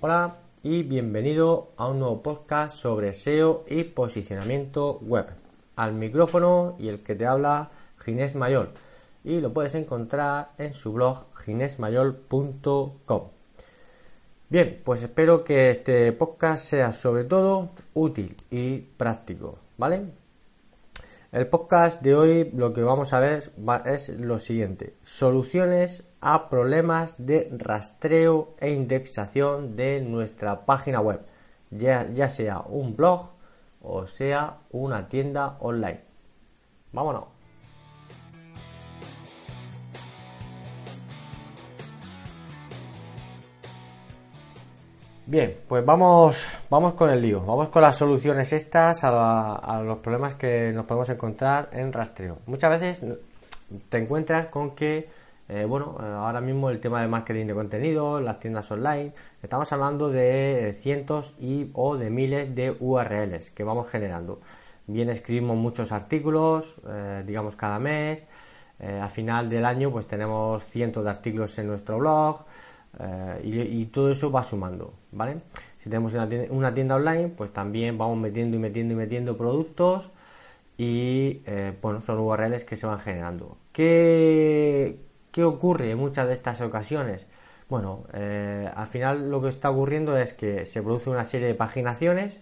Hola y bienvenido a un nuevo podcast sobre SEO y posicionamiento web. Al micrófono y el que te habla Ginés Mayor y lo puedes encontrar en su blog ginesmayor.com. Bien, pues espero que este podcast sea sobre todo útil y práctico, ¿vale? El podcast de hoy lo que vamos a ver es lo siguiente, soluciones a problemas de rastreo e indexación de nuestra página web, ya, sea un blog o sea una tienda online. Vámonos. Bien, pues vamos, vamos con el lío, vamos con las soluciones estas a, los problemas que nos podemos encontrar en rastreo. Muchas veces te encuentras con que, eh, bueno, ahora mismo el tema de marketing de contenido, las tiendas online, estamos hablando de cientos y o de miles de URLs que vamos generando. Bien escribimos muchos artículos, eh, digamos cada mes, eh, a final del año pues tenemos cientos de artículos en nuestro blog, eh, y, todo eso va sumando, ¿vale? Si tenemos una tienda, online, pues también vamos metiendo y metiendo y metiendo productos y, eh, bueno, son URLs que se van generando. ¿Qué, ¿Qué, ocurre en muchas de estas ocasiones? Bueno, eh, al final lo que está ocurriendo es que se produce una serie de paginaciones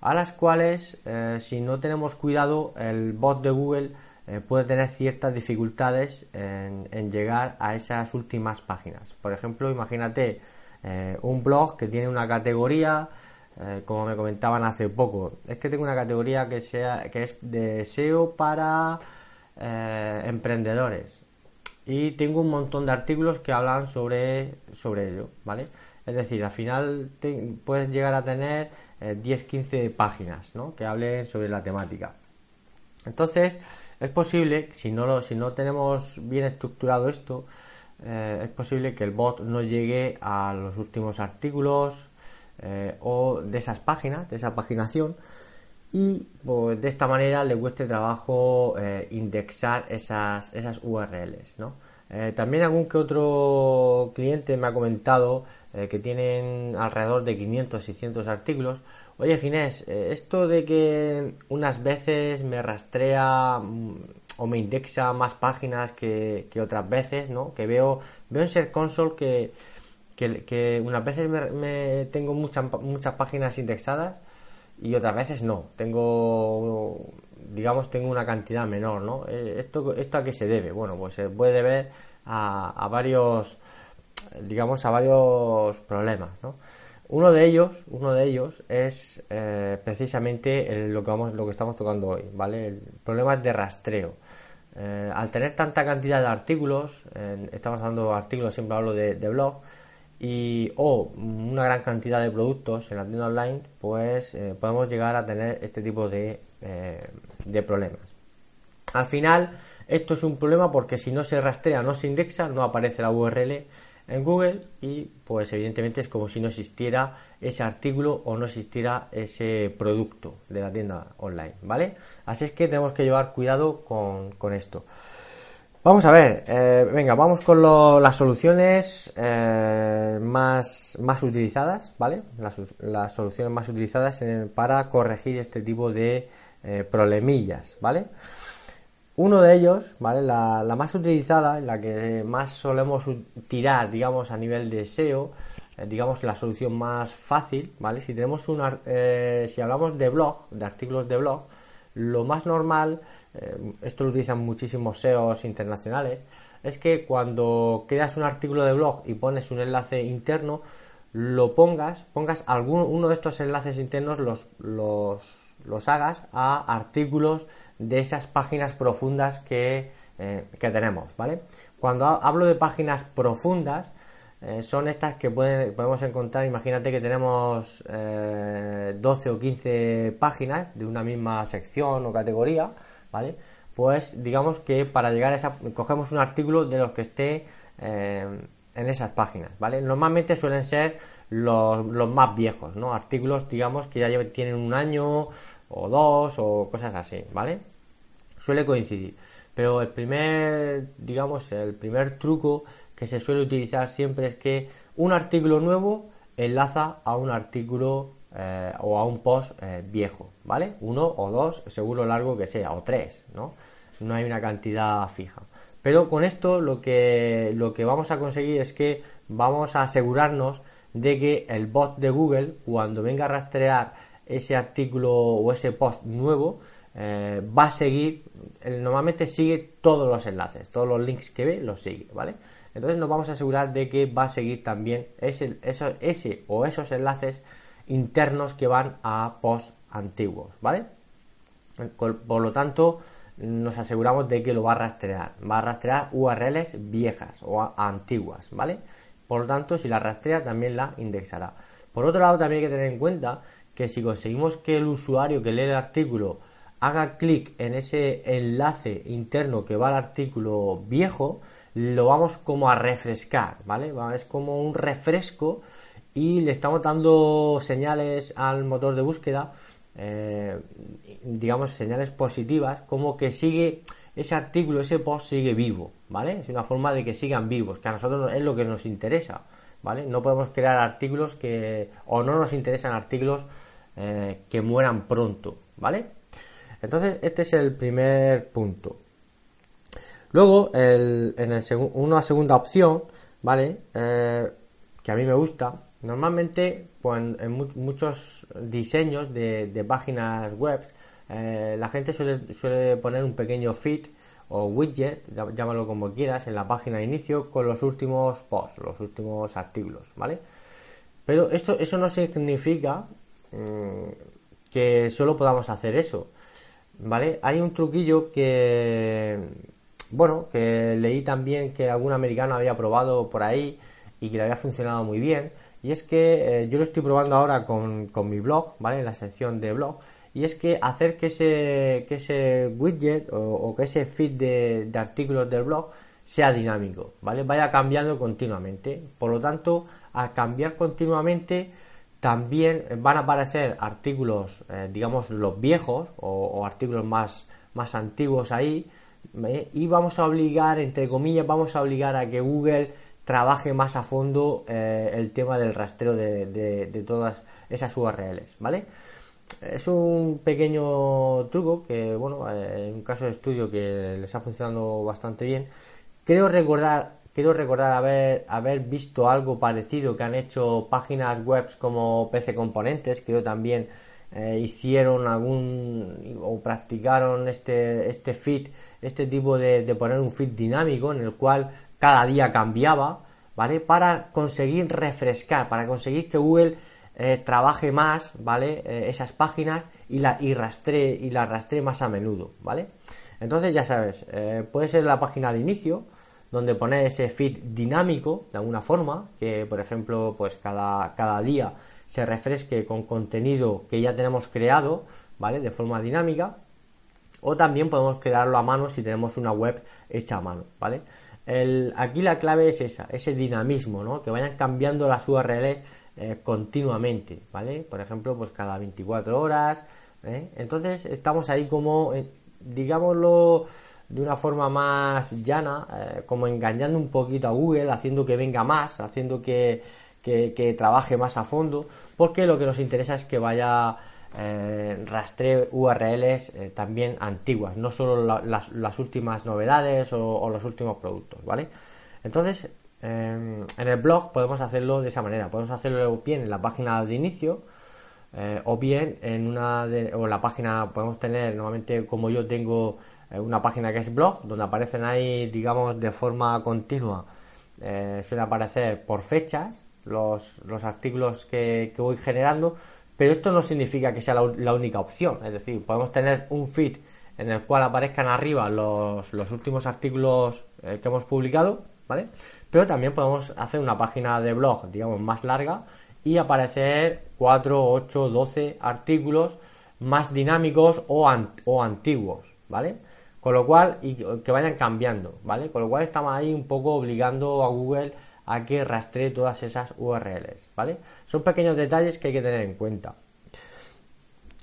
a las cuales, si no tenemos cuidado, el bot de Google eh, puede tener ciertas dificultades en, llegar a esas últimas páginas. Por ejemplo, imagínate eh, un blog que tiene una categoría, eh, como me comentaban hace poco, es que tengo una categoría que, sea, que es de SEO para emprendedores y tengo un montón de artículos que hablan sobre, sobre ello, ¿vale? Es decir, al final puedes llegar a tener 10-15 páginas que hablen sobre la temática. Entonces, es posible, si no, lo, si no tenemos bien estructurado esto, eh, es posible que el bot no llegue a los últimos artículos eh, o de esas páginas, de esa paginación, y pues, de esta manera le cueste trabajo eh, indexar esas, esas URLs. también algún que otro cliente me ha comentado que tienen alrededor de 500 600 artículos Oye Ginés, eh, esto de que unas veces me rastrea mm, o me indexa más páginas que, otras veces, ¿no? Que veo, veo en Ser Console que, que, unas veces me, tengo muchas, muchas páginas indexadas y otras veces no. Tengo, digamos, tengo una cantidad menor, ¿no? Eh, ¿Esto, esto a qué se debe? Bueno, pues se puede deber a, a varios, digamos, a varios problemas, ¿no? Uno de ellos, uno de ellos es eh, precisamente lo que vamos, lo que estamos tocando hoy, ¿vale? El problema de rastreo. Eh, al tener tanta cantidad de artículos, estamos hablando de artículos, siempre hablo de, blog, y o una gran cantidad de productos en la tienda online, pues eh, podemos llegar a tener este tipo de, de problemas. Al final, esto es un problema porque si no se rastrea, no se indexa, no aparece la URL en Google y pues evidentemente es como si no existiera ese artículo o no existiera ese producto de la tienda online, ¿vale? Así es que tenemos que llevar cuidado con, esto. Vamos a ver, eh, venga, vamos con las soluciones eh, más, más utilizadas, ¿vale? Las, soluciones más utilizadas para corregir este tipo de eh, problemillas, ¿vale? Uno de ellos, ¿vale? La, más utilizada, la que más solemos tirar, digamos, a nivel de SEO, eh, digamos, la solución más fácil, ¿vale? Si tenemos una, eh, si hablamos de blog, de artículos de blog, lo más normal, eh, esto lo utilizan muchísimos SEOs internacionales, es que cuando creas un artículo de blog y pones un enlace interno, lo pongas, pongas algún, uno de estos enlaces internos, los, los los hagas a artículos de esas páginas profundas que, eh, que tenemos, ¿vale? Cuando hablo de páginas profundas, eh, son estas que podemos encontrar, imagínate que tenemos 12 eh, o 15 páginas de una misma sección o categoría, ¿vale? Pues digamos que para llegar a esa, cogemos un artículo de los que esté eh, en esas páginas, ¿vale? Normalmente suelen ser los, más viejos, ¿no? Artículos, digamos, que ya tienen un año o dos o cosas así, ¿vale? Suele coincidir. Pero el primer, digamos, el primer truco que se suele utilizar siempre es que un artículo nuevo enlaza a un artículo eh, o a un post eh, viejo, ¿vale? Uno o dos, seguro largo que sea, o tres, ¿no? No hay una cantidad fija. Pero con esto lo que, lo que vamos a conseguir es que vamos a asegurarnos de que el bot de Google, cuando venga a rastrear ese artículo o ese post nuevo, eh, va a seguir, normalmente sigue todos los enlaces, todos los links que ve los sigue, ¿vale? Entonces nos vamos a asegurar de que va a seguir también ese, ese o esos enlaces internos que van a posts antiguos, ¿vale? Por lo tanto, nos aseguramos de que lo va a rastrear. Va a rastrear URLs viejas o antiguas, ¿vale? Por lo tanto, si la rastrea, también la indexará. Por otro lado, también hay que tener en cuenta que si conseguimos que el usuario que lee el artículo haga clic en ese enlace interno que va al artículo viejo, lo vamos como a refrescar, ¿vale? Es como un refresco y le estamos dando señales al motor de búsqueda, eh, digamos señales positivas, como que sigue ese artículo, ese post sigue vivo, ¿vale? Es una forma de que sigan vivos, que a nosotros es lo que nos interesa, ¿vale? No podemos crear artículos que, o no nos interesan artículos eh, que mueran pronto, ¿vale? Entonces, este es el primer punto. Luego, en el una segunda opción, ¿vale? Eh, que a mí me gusta. Normalmente, pues, en, muchos diseños de, páginas web, eh, la gente suele, poner un pequeño feed o widget, llámalo como quieras, en la página de inicio con los últimos posts, los últimos artículos, ¿vale? Pero esto, eso no significa mm, que solo podamos hacer eso, ¿vale? Hay un truquillo que bueno, que leí también que algún americano había probado por ahí y que le había funcionado muy bien. Y es que eh, yo lo estoy probando ahora con, mi blog, ¿vale? En la sección de blog. Y es que hacer que ese, que ese widget o, que ese feed de, de, artículos del blog sea dinámico, ¿vale? Vaya cambiando continuamente. Por lo tanto, al cambiar continuamente, también van a aparecer artículos, eh, digamos, los viejos o, artículos más, antiguos ahí y vamos a obligar, entre comillas, vamos a obligar a que Google trabaje más a fondo eh, el tema del rastreo de, todas esas URLs, ¿vale? Es un pequeño truco que, bueno, eh, en un caso de estudio que les ha funcionado bastante bien. Creo recordar, quiero recordar haber, haber visto algo parecido que han hecho páginas web como PC Componentes, creo también eh, hicieron algún o practicaron este, este feed, este tipo de, poner un feed dinámico en el cual cada día cambiaba, ¿vale? Para conseguir refrescar, para conseguir que Google eh, trabaje más, ¿vale? Eh, esas páginas y la y rastree y la rastree más a menudo, ¿vale? Entonces ya sabes, puede ser la página de inicio donde poner ese feed dinámico de alguna forma, que por ejemplo, pues cada, cada día se refresque con contenido que ya tenemos creado, ¿vale? De forma dinámica. O también podemos crearlo a mano si tenemos una web hecha a mano, ¿vale? aquí la clave es esa, ese dinamismo, ¿no? Que vayan cambiando las URLs eh, continuamente, ¿vale? Por ejemplo, pues cada 24 horas. ¿eh? Entonces estamos ahí como, eh, digámoslo de una forma más llana, como engañando un poquito a Google, haciendo que venga más, haciendo que que, trabaje más a fondo, porque lo que nos interesa es que vaya eh, URLs también antiguas, no solo las, últimas novedades o, los últimos productos, ¿vale? Entonces, em, en el blog podemos hacerlo de esa manera, podemos hacerlo bien en la página de inicio, eh, o bien en una de, o la página podemos tener normalmente como yo tengo una página que es blog donde aparecen ahí digamos de forma continua suele aparecer por fechas los, artículos que, voy generando, pero esto no significa que sea la, única opción. Es decir, podemos tener un feed en el cual aparezcan arriba los, últimos artículos eh, que hemos publicado, ¿vale? Pero también podemos hacer una página de blog, digamos, más larga y aparecer 4, 8, 12 artículos más dinámicos o, o antiguos, ¿vale? Con lo cual, y que vayan cambiando, ¿vale? Con lo cual estamos ahí un poco obligando a Google a que rastree todas esas URLs, ¿vale? Son pequeños detalles que hay que tener en cuenta.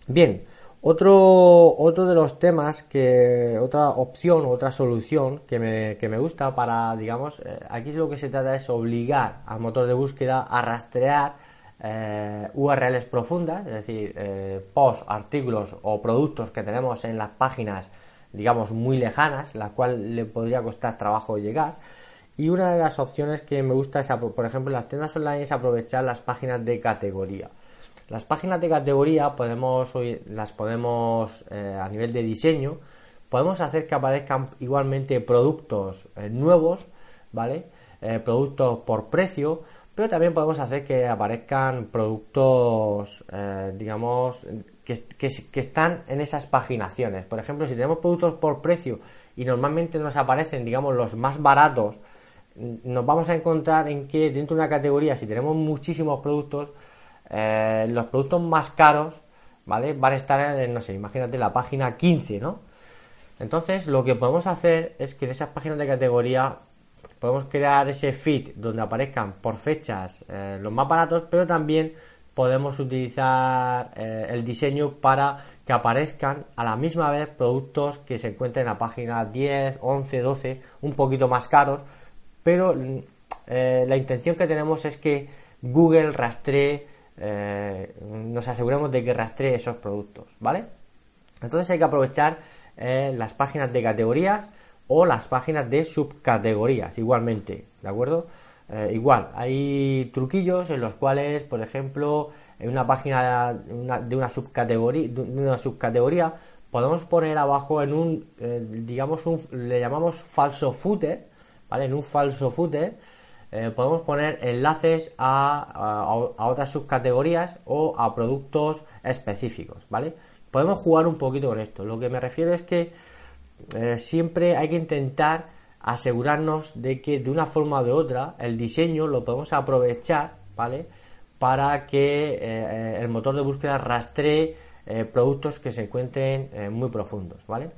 Bien, otro, otro de los temas que, otra opción, otra solución que me, que me gusta para, digamos, eh, aquí lo que se trata es obligar al motor de búsqueda a rastrear eh, URLs profundas, es decir, eh, posts, artículos o productos que tenemos en las páginas digamos, muy lejanas, la cual le podría costar trabajo llegar. Y una de las opciones que me gusta es, por ejemplo, en las tiendas online es aprovechar las páginas de categoría. Las páginas de categoría podemos, las podemos eh, a nivel de diseño, podemos hacer que aparezcan igualmente productos eh, nuevos, ¿vale? Eh, productos por precio, pero también podemos hacer que aparezcan productos, digamos, que, están en esas paginaciones. Por ejemplo, si tenemos productos por precio y normalmente nos aparecen, digamos, los más baratos, nos vamos a encontrar en que dentro de una categoría, si tenemos muchísimos productos, eh, los productos más caros, ¿vale? Van a estar en, no sé, imagínate la página 15, ¿no? Entonces, lo que podemos hacer es que en esas páginas de categoría podemos crear ese feed donde aparezcan por fechas eh, los más baratos, pero también podemos utilizar eh, el diseño para que aparezcan a la misma vez productos que se encuentren en la página 10, 11, 12, un poquito más caros, pero eh, la intención que tenemos es que Google rastree, eh, nos aseguremos de que rastree esos productos, ¿vale? Entonces hay que aprovechar las páginas de categorías o las páginas de subcategorías igualmente, ¿de acuerdo? Eh, igual, hay truquillos en los cuales, por ejemplo, en una página de una subcategoría, subcategoría podemos poner abajo en un, eh, digamos, un, le llamamos falso footer, ¿vale? En un falso footer eh, podemos poner enlaces a, otras subcategorías o a productos específicos, ¿vale? Podemos jugar un poquito con esto. Lo que me refiero es que siempre hay que intentar asegurarnos de que de una forma o de otra el diseño lo podemos aprovechar, ¿vale? Para que eh, el motor de búsqueda rastree eh, productos que se encuentren eh, muy profundos, ¿vale?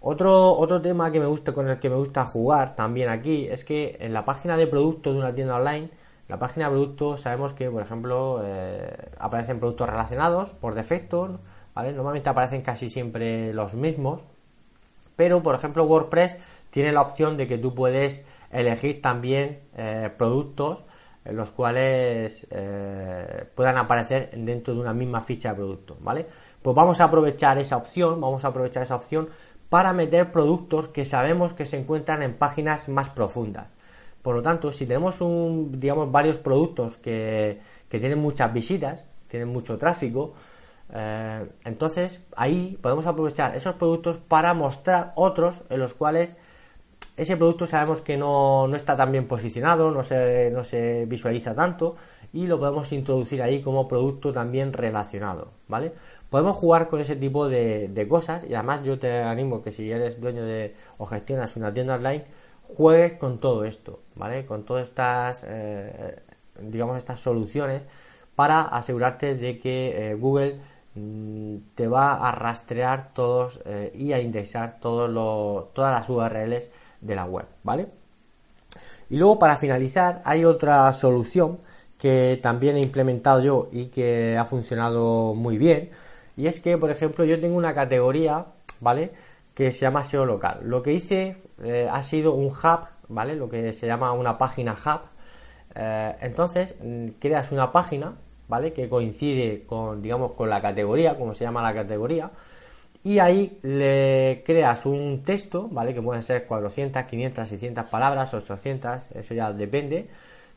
Otro, otro tema que me gusta con el que me gusta jugar también aquí es que en la página de producto de una tienda online, la página de producto sabemos que, por ejemplo, aparecen productos relacionados por defecto, ¿vale? Normalmente aparecen casi siempre los mismos, pero por ejemplo WordPress tiene la opción de que tú puedes elegir también eh, productos los cuales eh, puedan aparecer dentro de una misma ficha de producto, ¿vale? Pues vamos a aprovechar esa opción, vamos a aprovechar esa opción para meter productos que sabemos que se encuentran en páginas más profundas. Por lo tanto, si tenemos un, digamos, varios productos que, que tienen muchas visitas, tienen mucho tráfico, eh, entonces ahí podemos aprovechar esos productos para mostrar otros en los cuales ese producto sabemos que no, está tan bien posicionado, no se, no se visualiza tanto y lo podemos introducir ahí como producto también relacionado, ¿vale? Podemos jugar con ese tipo de, cosas y además yo te animo que si eres dueño de o gestionas una tienda online, juegues con todo esto, ¿vale? Con todas estas, eh, digamos, estas soluciones para asegurarte de que eh, Google Mm, te va a rastrear todos eh, y a indexar todas las URLs de la web, ¿vale? Y luego para finalizar hay otra solución que también he implementado yo y que ha funcionado muy bien y es que por ejemplo yo tengo una categoría, ¿vale? Que se llama SEO local. Lo que hice eh, ha sido un hub, ¿vale? Lo que se llama una página hub. Eh, entonces mm, creas una página ¿vale? Que coincide con, digamos, con la categoría, como se llama la categoría, y ahí le creas un texto, ¿vale? Que pueden ser 400, 500, 600 palabras, 800, eso ya depende,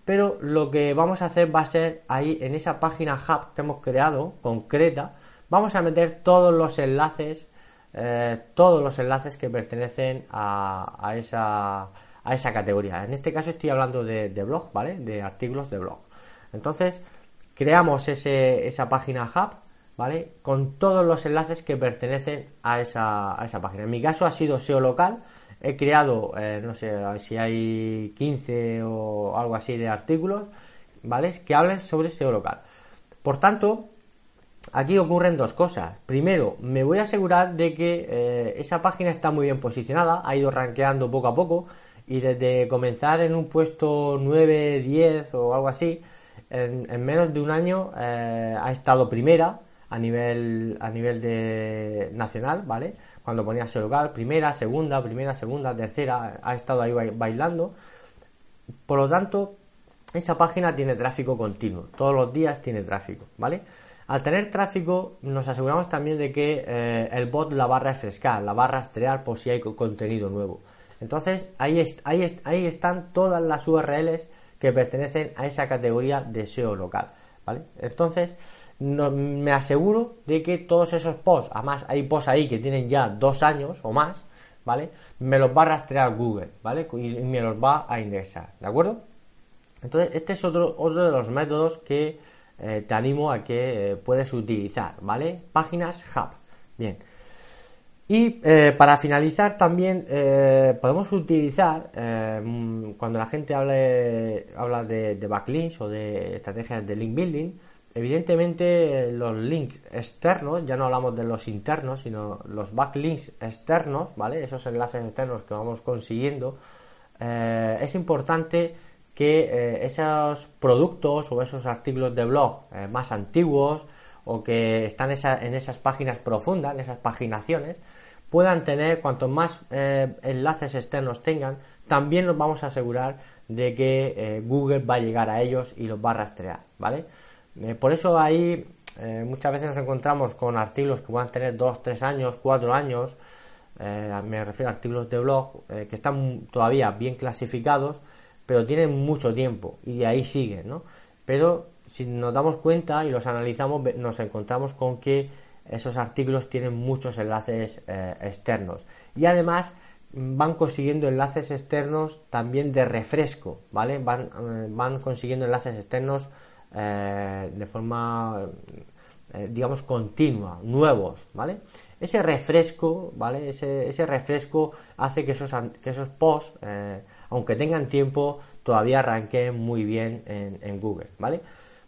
pero lo que vamos a hacer va a ser ahí en esa página hub que hemos creado, concreta, vamos a meter todos los enlaces, eh, todos los enlaces que pertenecen a, esa, a esa categoría. En este caso estoy hablando de, de blog, ¿vale? De artículos de blog. Entonces, creamos ese, esa página hub, ¿vale? Con todos los enlaces que pertenecen a esa, a esa página. En mi caso ha sido SEO local. He creado, eh, no sé si hay 15 o algo así de artículos, ¿vale? Que hablen sobre SEO local. Por tanto, aquí ocurren dos cosas. Primero, me voy a asegurar de que eh, esa página está muy bien posicionada, ha ido rankeando poco a poco y desde comenzar en un puesto 9, 10 o algo así, en, menos de un año eh, ha estado primera a nivel a nivel de nacional, ¿vale? Cuando ponía su local, primera, segunda, primera, segunda, tercera, ha estado ahí bailando. Por lo tanto, esa página tiene tráfico continuo, todos los días tiene tráfico, ¿vale? Al tener tráfico, nos aseguramos también de que eh, el bot la va a refrescar, la va a rastrear por si hay contenido nuevo. Entonces, ahí, ahí, ahí están todas las URLs que pertenecen a esa categoría de SEO local, ¿vale? Entonces, me aseguro de que todos esos posts, además hay posts ahí que tienen ya dos años o más, ¿vale? Me los va a rastrear Google, ¿vale? Y me los va a indexar, ¿de acuerdo? Entonces, este es otro, otro de los métodos que eh, te animo a que eh, puedes utilizar, ¿vale? Páginas Hub. Bien. Y eh, para finalizar también eh, podemos utilizar, eh, cuando la gente habla, habla de, backlinks o de estrategias de link building, evidentemente los links externos, ya no hablamos de los internos, sino los backlinks externos, ¿vale? Esos enlaces externos que vamos consiguiendo, es importante que esos productos o esos artículos de blog más antiguos o que están en esas páginas profundas, en esas paginaciones, puedan tener, cuanto más eh, enlaces externos tengan, también nos vamos a asegurar de que eh, Google va a llegar a ellos y los va a rastrear, ¿vale? Eh, por eso ahí muchas veces nos encontramos con artículos que puedan tener 2, 3 años, 4 años, me refiero a artículos de blog que están todavía bien clasificados, pero tienen mucho tiempo y de ahí siguen, ¿no? Pero si nos damos cuenta y los analizamos, nos encontramos con que esos artículos tienen muchos enlaces eh, externos y además van consiguiendo enlaces externos también de refresco, ¿vale? Van, eh, van consiguiendo enlaces externos eh, de forma, digamos, continua, nuevos, ¿vale? Ese refresco, ¿vale? Ese, ese refresco hace que esos, que esos posts, aunque tengan tiempo, todavía arranquen muy bien en, Google, ¿vale?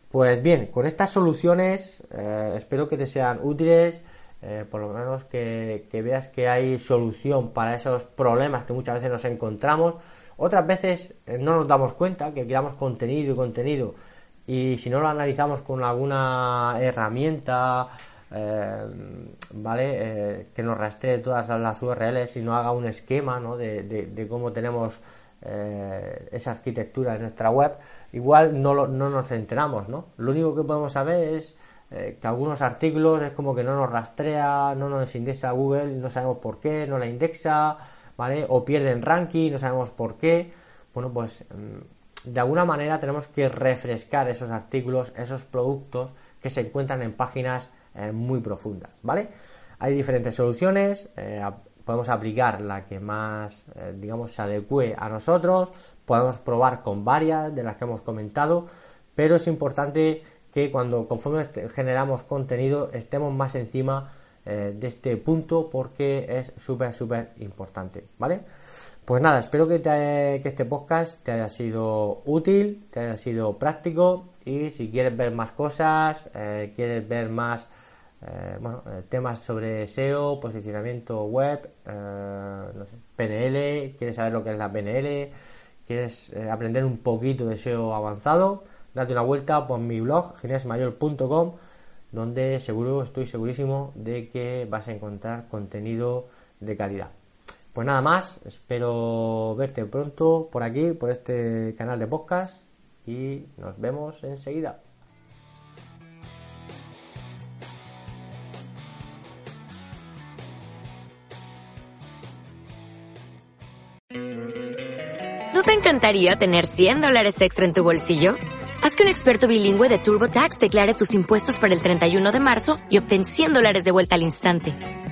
Pues bien, con estas soluciones eh, espero que te sean útiles, eh, por lo menos que, veas que hay solución para esos problemas que muchas veces nos encontramos. Otras veces eh, no nos damos cuenta que creamos contenido y contenido y si no lo analizamos con alguna herramienta, ¿vale? que nos rastree todas las URLs y no haga un esquema de, de cómo tenemos esa arquitectura en nuestra web, igual no, no nos enteramos, ¿no? Lo único que podemos saber es eh, que algunos artículos es como que no nos rastrea, no nos indexa Google, no sabemos por qué, no la indexa, ¿vale? O pierden ranking, no sabemos por qué. Bueno, pues mm, de alguna manera tenemos que refrescar esos artículos, esos productos que se encuentran en páginas eh, muy profundas, ¿vale? Hay diferentes soluciones, eh, podemos aplicar la que más, digamos, se adecue a nosotros, podemos probar con varias de las que hemos comentado, pero es importante que cuando conforme generamos contenido estemos más encima eh, de este punto porque es súper súper importante, ¿vale? Pues nada, espero que, que, este podcast te haya sido útil, te haya sido práctico y si quieres ver más cosas, eh, quieres ver más eh, bueno, temas sobre SEO, posicionamiento web, PNL, quieres saber lo que es la PNL, quieres eh, aprender un poquito de SEO avanzado, date una vuelta por mi blog, ginesmayor.com, donde seguro, estoy segurísimo de que vas a encontrar contenido de calidad. Pues nada más, espero verte pronto por aquí, por este canal de podcast y nos vemos enseguida. te encantaría tener 100 dólares extra en tu bolsillo? Haz que un experto bilingüe de TurboTax declare tus impuestos para el 31 de marzo y obtén 100 dólares de vuelta al instante.